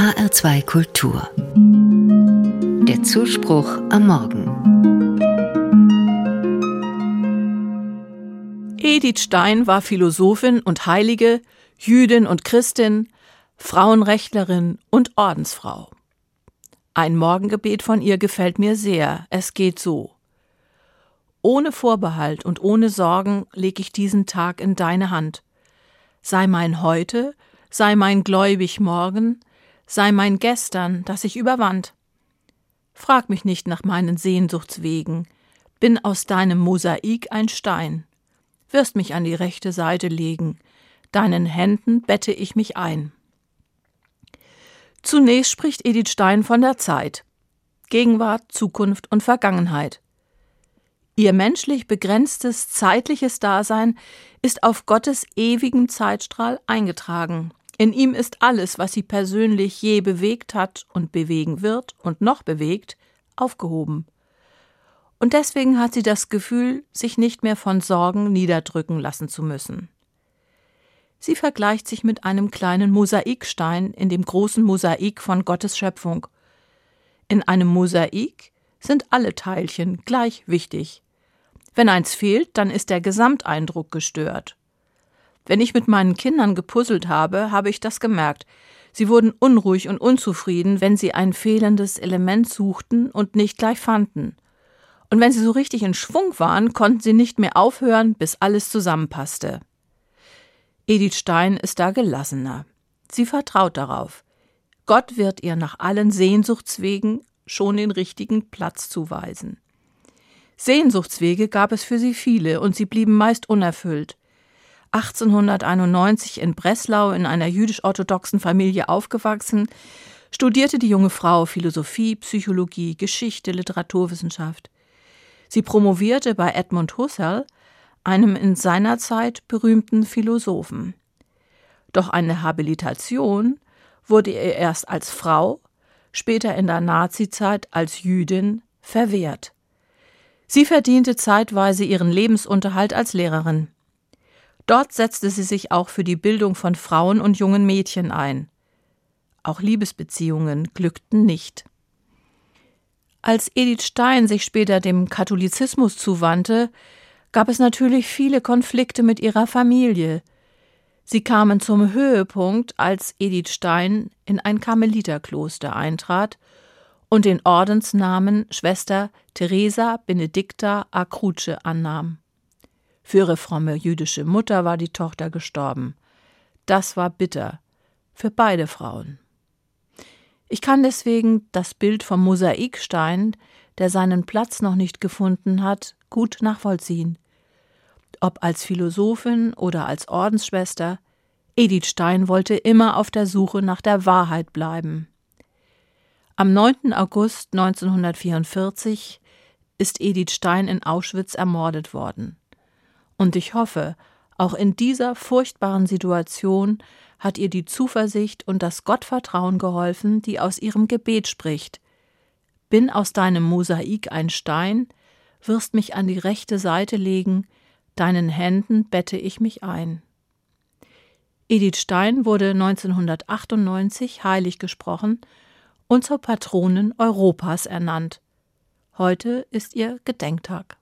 HR2 Kultur. Der Zuspruch am Morgen. Edith Stein war Philosophin und Heilige, Jüdin und Christin, Frauenrechtlerin und Ordensfrau. Ein Morgengebet von ihr gefällt mir sehr. Es geht so. Ohne Vorbehalt und ohne Sorgen leg ich diesen Tag in deine Hand. Sei mein Heute, sei mein gläubig Morgen, sei mein Gestern, das ich überwand. Frag mich nicht nach meinen Sehnsuchtswegen, bin aus deinem Mosaik ein Stein. Wirst mich an die rechte Seite legen, deinen Händen bette ich mich ein. Zunächst spricht Edith Stein von der Zeit. Gegenwart, Zukunft und Vergangenheit. Ihr menschlich begrenztes zeitliches Dasein ist auf Gottes ewigen Zeitstrahl eingetragen. In ihm ist alles, was sie persönlich je bewegt hat und bewegen wird und noch bewegt, aufgehoben. Und deswegen hat sie das Gefühl, sich nicht mehr von Sorgen niederdrücken lassen zu müssen. Sie vergleicht sich mit einem kleinen Mosaikstein in dem großen Mosaik von Gottes Schöpfung. In einem Mosaik sind alle Teilchen gleich wichtig. Wenn eins fehlt, dann ist der Gesamteindruck gestört. Wenn ich mit meinen Kindern gepuzzelt habe, habe ich das gemerkt. Sie wurden unruhig und unzufrieden, wenn sie ein fehlendes Element suchten und nicht gleich fanden. Und wenn sie so richtig in Schwung waren, konnten sie nicht mehr aufhören, bis alles zusammenpasste. Edith Stein ist da gelassener. Sie vertraut darauf. Gott wird ihr nach allen Sehnsuchtswegen schon den richtigen Platz zuweisen. Sehnsuchtswege gab es für sie viele und sie blieben meist unerfüllt. 1891 in Breslau in einer jüdisch-orthodoxen Familie aufgewachsen, studierte die junge Frau Philosophie, Psychologie, Geschichte, Literaturwissenschaft. Sie promovierte bei Edmund Husserl einem in seiner Zeit berühmten Philosophen. Doch eine Habilitation wurde ihr erst als Frau, später in der Nazizeit als Jüdin verwehrt. Sie verdiente zeitweise ihren Lebensunterhalt als Lehrerin. Dort setzte sie sich auch für die Bildung von Frauen und jungen Mädchen ein. Auch Liebesbeziehungen glückten nicht. Als Edith Stein sich später dem Katholizismus zuwandte, gab es natürlich viele Konflikte mit ihrer Familie. Sie kamen zum Höhepunkt, als Edith Stein in ein Karmeliterkloster eintrat und den Ordensnamen Schwester Teresa Benedicta Acruce annahm. Für ihre fromme jüdische Mutter war die Tochter gestorben. Das war bitter für beide Frauen. Ich kann deswegen das Bild vom Mosaikstein, der seinen Platz noch nicht gefunden hat, gut nachvollziehen. Ob als Philosophin oder als Ordensschwester, Edith Stein wollte immer auf der Suche nach der Wahrheit bleiben. Am 9. August 1944 ist Edith Stein in Auschwitz ermordet worden. Und ich hoffe, auch in dieser furchtbaren Situation hat ihr die Zuversicht und das Gottvertrauen geholfen, die aus ihrem Gebet spricht. Bin aus deinem Mosaik ein Stein, wirst mich an die rechte Seite legen, deinen Händen bette ich mich ein. Edith Stein wurde 1998 heilig gesprochen und zur Patronin Europas ernannt. Heute ist ihr Gedenktag.